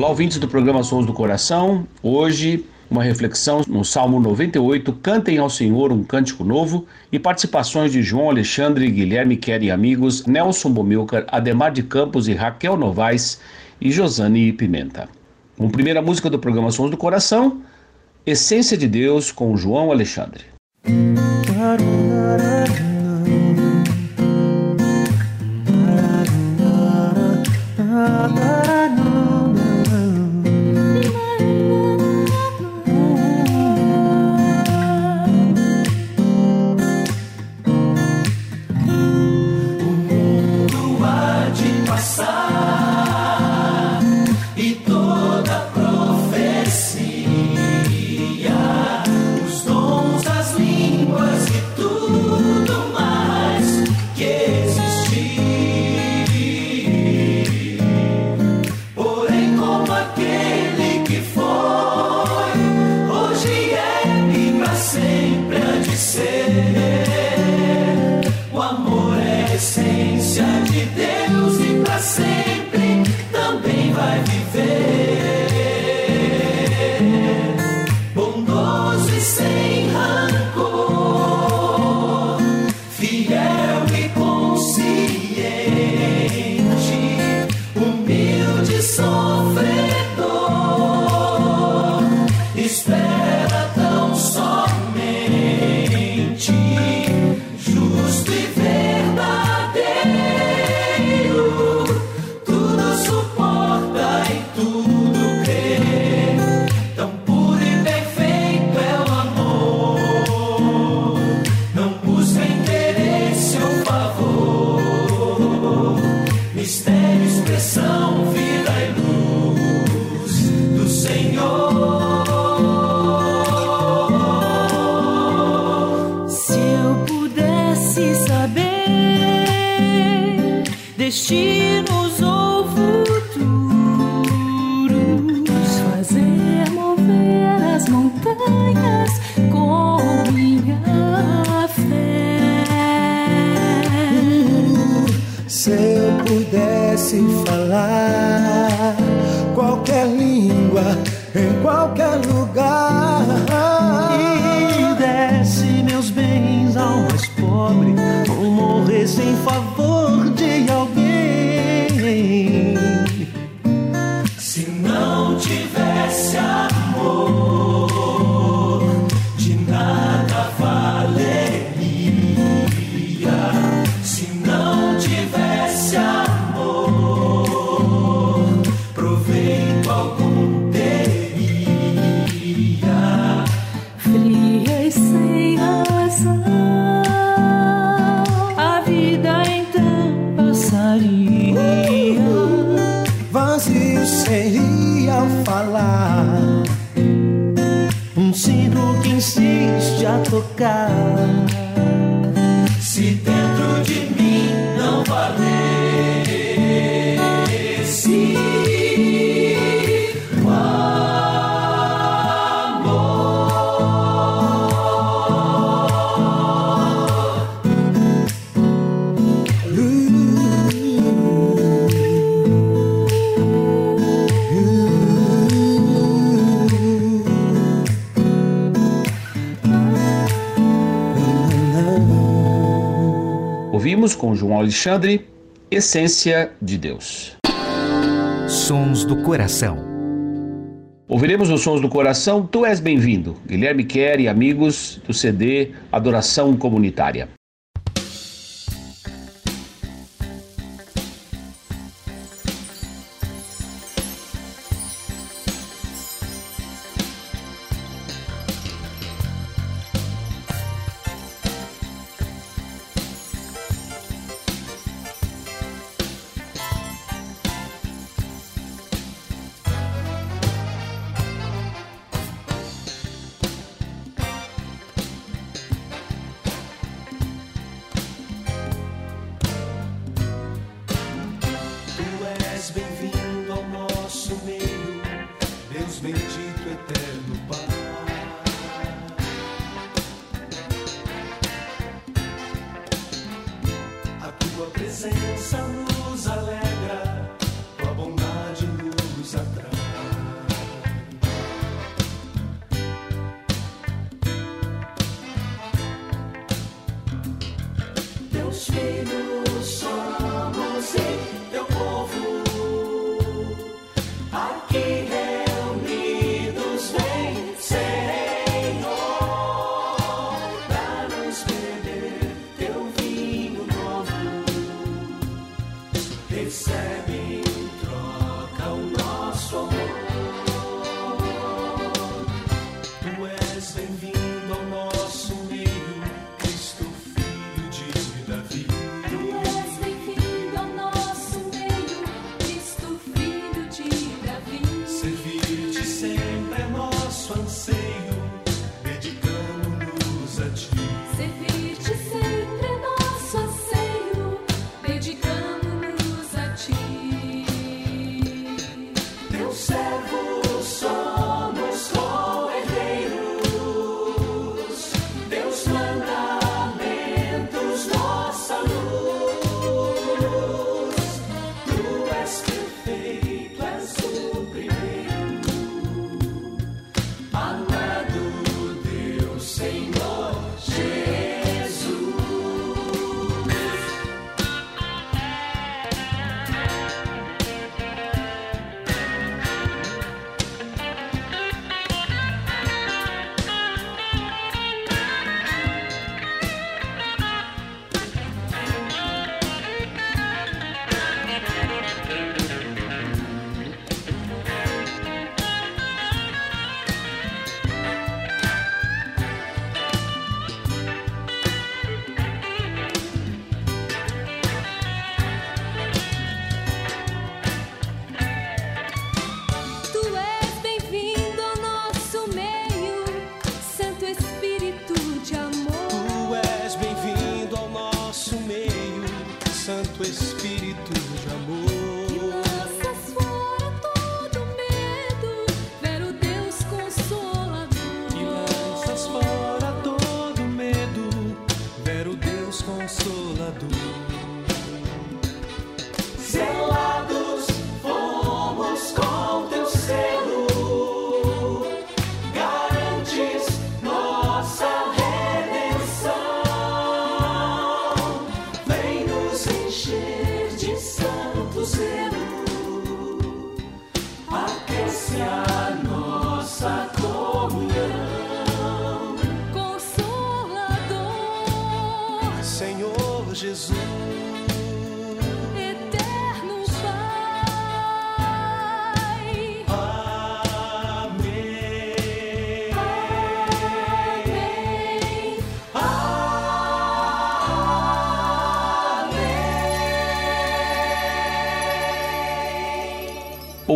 Olá, ouvintes do programa Sons do Coração. Hoje, uma reflexão no Salmo 98, Cantem ao Senhor um cântico novo, e participações de João Alexandre, Guilherme Quer e amigos, Nelson Bomilcar, Ademar de Campos e Raquel Novaes e Josane Pimenta. Com primeira música do programa Sons do Coração, Essência de Deus com João Alexandre. Pobre ou morresse em favor com João Alexandre, Essência de Deus. Sons do Coração. Ouviremos os Sons do Coração, Tu És Bem-vindo, Guilherme Kerr e amigos do CD Adoração Comunitária. teus filhos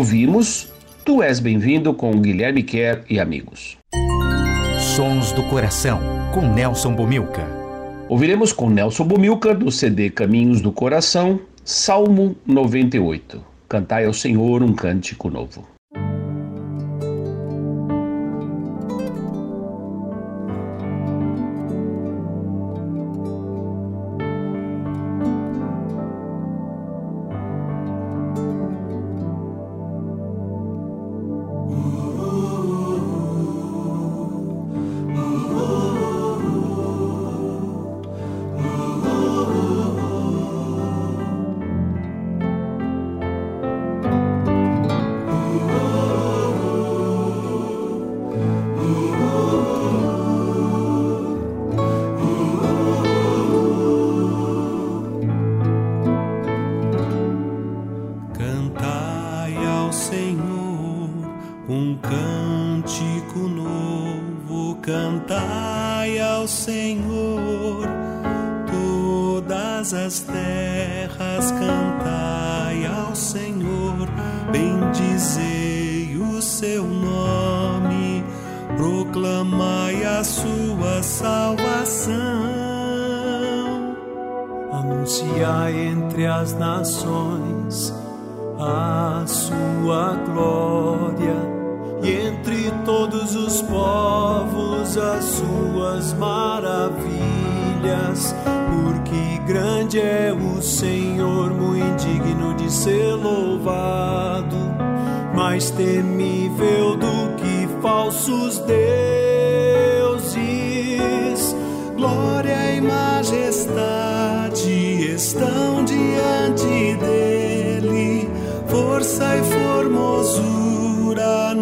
Ouvimos Tu És Bem-vindo com Guilherme Kerr e amigos. Sons do Coração, com Nelson Bomilca. Ouviremos com Nelson Bomilca, do CD Caminhos do Coração, Salmo 98. Cantai ao Senhor um cântico novo. Um cântico novo, cantai ao Senhor, todas as terras cantai ao Senhor, bendizei o seu nome, proclamai a sua salvação. Anunciai entre as nações a sua glória todos os povos as suas maravilhas, porque grande é o Senhor, muito digno de ser louvado, mais temível do que falsos deuses. Glória e majestade estão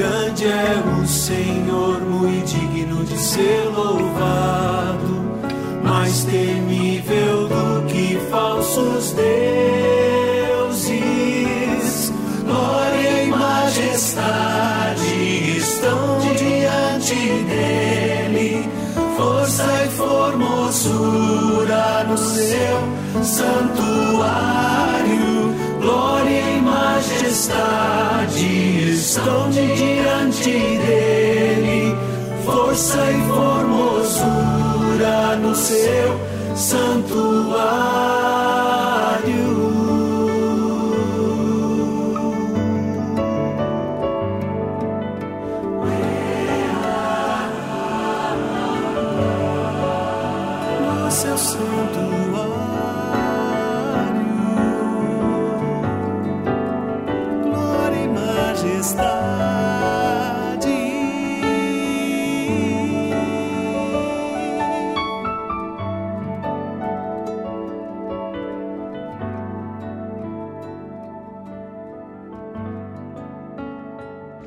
Grande é o Senhor, muito digno de ser louvado, mais temível do que falsos deuses. Glória e majestade estão diante dele, força e formosura no seu santuário, glória majestade estão diante dele, força e formosura no seu santuário.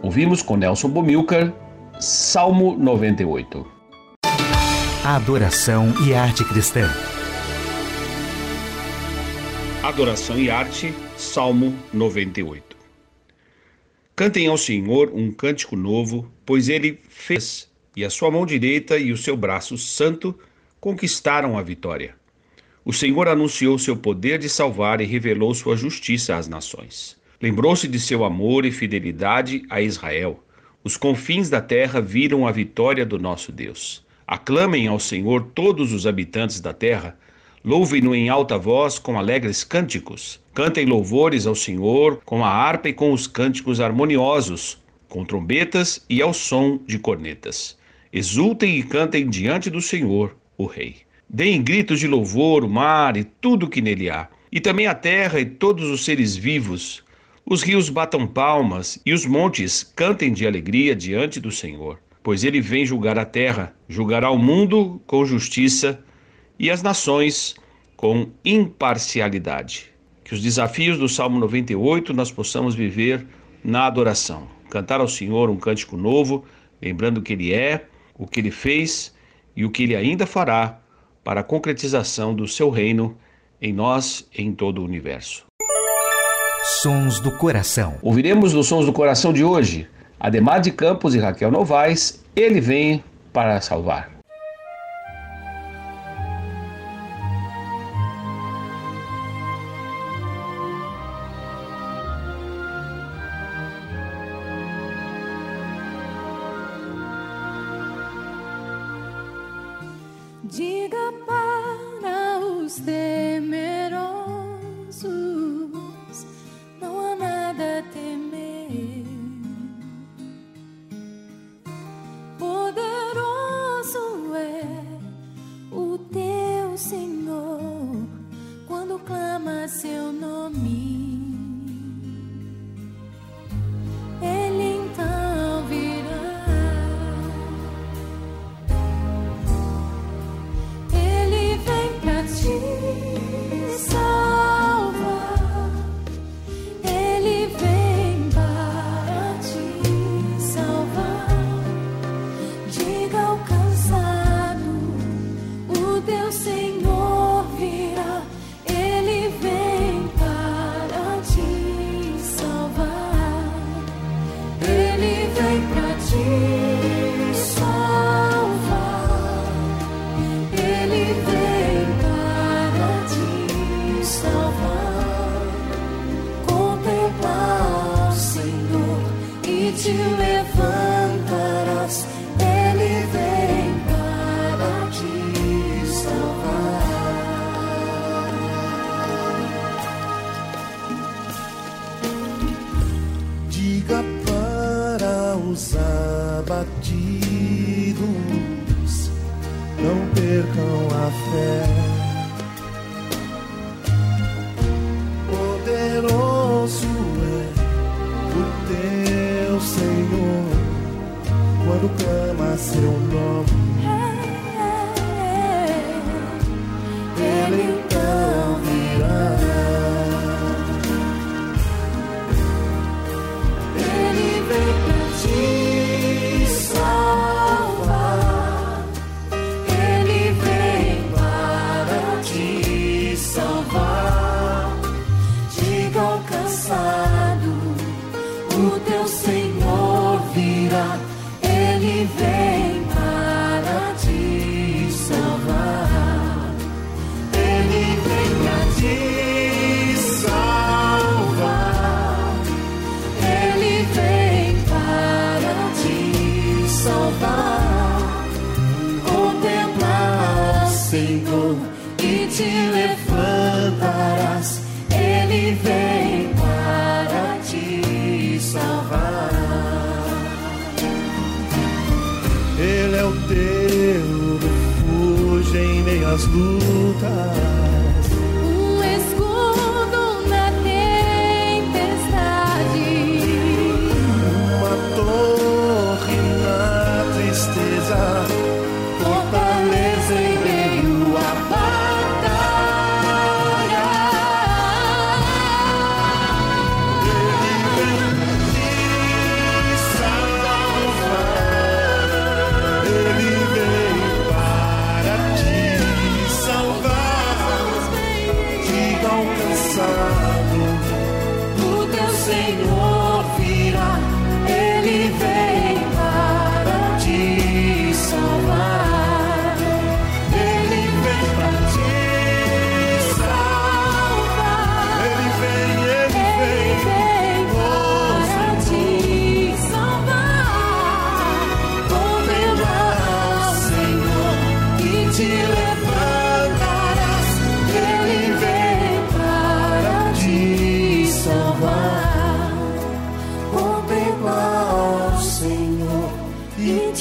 Ouvimos com Nelson Bomilcar, Salmo 98. Adoração e arte cristã. Adoração e arte, Salmo 98. Cantem ao Senhor um cântico novo, pois ele fez, e a sua mão direita e o seu braço santo conquistaram a vitória. O Senhor anunciou seu poder de salvar e revelou sua justiça às nações. Lembrou-se de seu amor e fidelidade a Israel. Os confins da terra viram a vitória do nosso Deus. Aclamem ao Senhor todos os habitantes da terra. Louvem-no em alta voz com alegres cânticos. Cantem louvores ao Senhor com a harpa e com os cânticos harmoniosos, com trombetas e ao som de cornetas. Exultem e cantem diante do Senhor, o Rei. Deem gritos de louvor o mar e tudo o que nele há, e também a terra e todos os seres vivos. Os rios batam palmas e os montes cantem de alegria diante do Senhor, pois ele vem julgar a terra, julgará o mundo com justiça e as nações com imparcialidade. Que os desafios do Salmo 98 nós possamos viver na adoração. Cantar ao Senhor um cântico novo, lembrando que Ele é, o que Ele fez e o que Ele ainda fará para a concretização do seu reino em nós e em todo o universo. Sons do Coração. Ouviremos nos Sons do Coração de hoje, Ademar de Campos e Raquel Novaes, Ele Vem para Salvar. Chega para os abatidos, não percam a fé. Poderoso é o teu Senhor quando clama seu nome.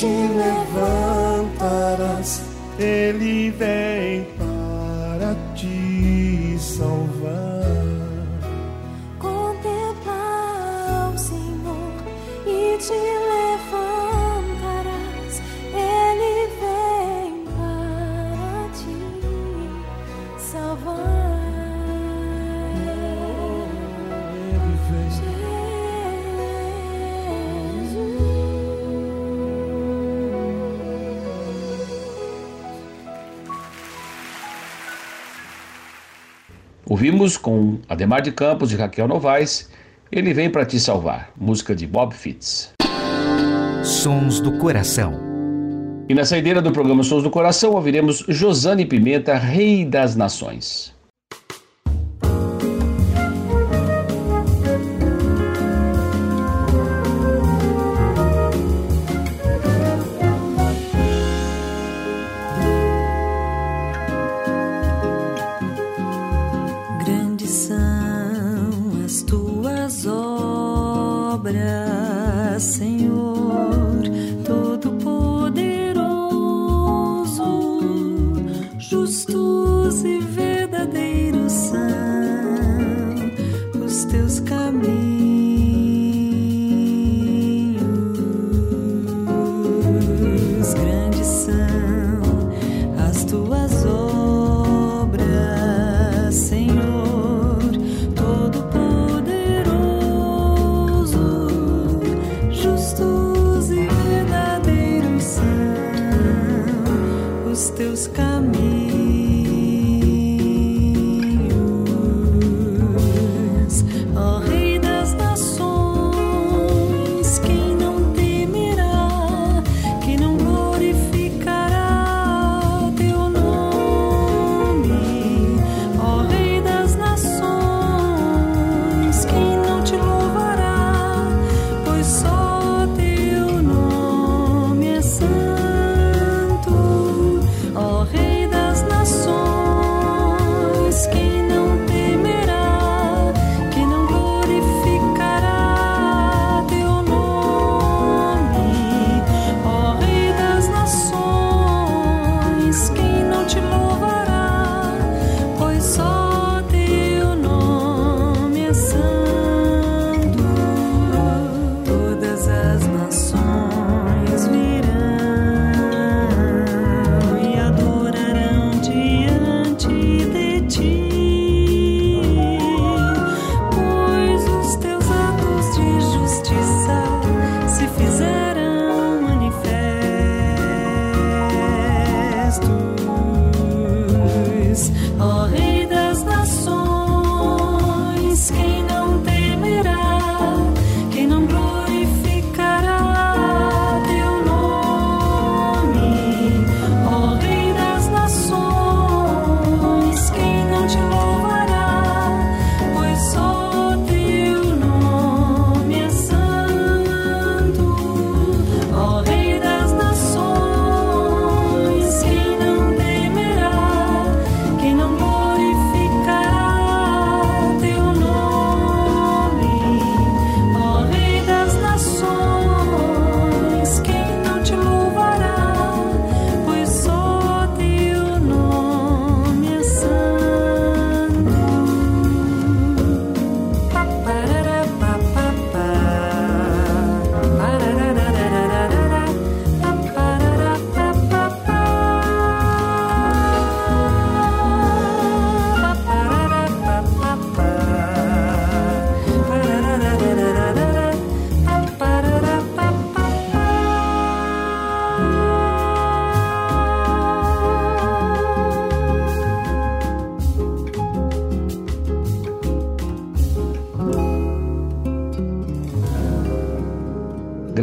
te levantarás, Ele vem para te salvar. com Ademar de Campos e Raquel Novaes, Ele Vem para Te Salvar, música de Bob Fitts. Sons do Coração. E na saideira do programa Sons do Coração ouviremos Josane Pimenta, Rei das Nações.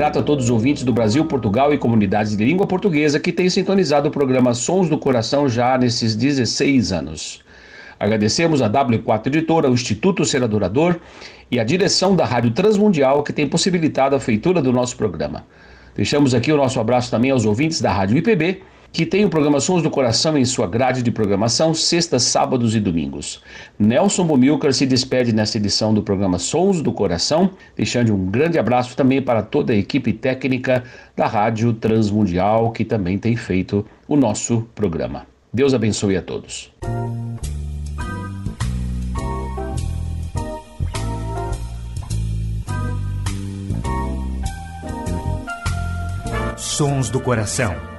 Grato a todos os ouvintes do Brasil, Portugal e comunidades de língua portuguesa que têm sintonizado o programa Sons do Coração já nesses 16 anos. Agradecemos a W4 Editora, o Instituto Ser Adorador e a direção da Rádio Transmundial que tem possibilitado a feitura do nosso programa. Deixamos aqui o nosso abraço também aos ouvintes da Rádio IPB, que tem o programa Sons do Coração em sua grade de programação sextas, sábados e domingos. Nelson Bomilcar se despede nesta edição do programa Sons do Coração, deixando um grande abraço também para toda a equipe técnica da Rádio Transmundial que também tem feito o nosso programa. Deus abençoe a todos. Sons do Coração.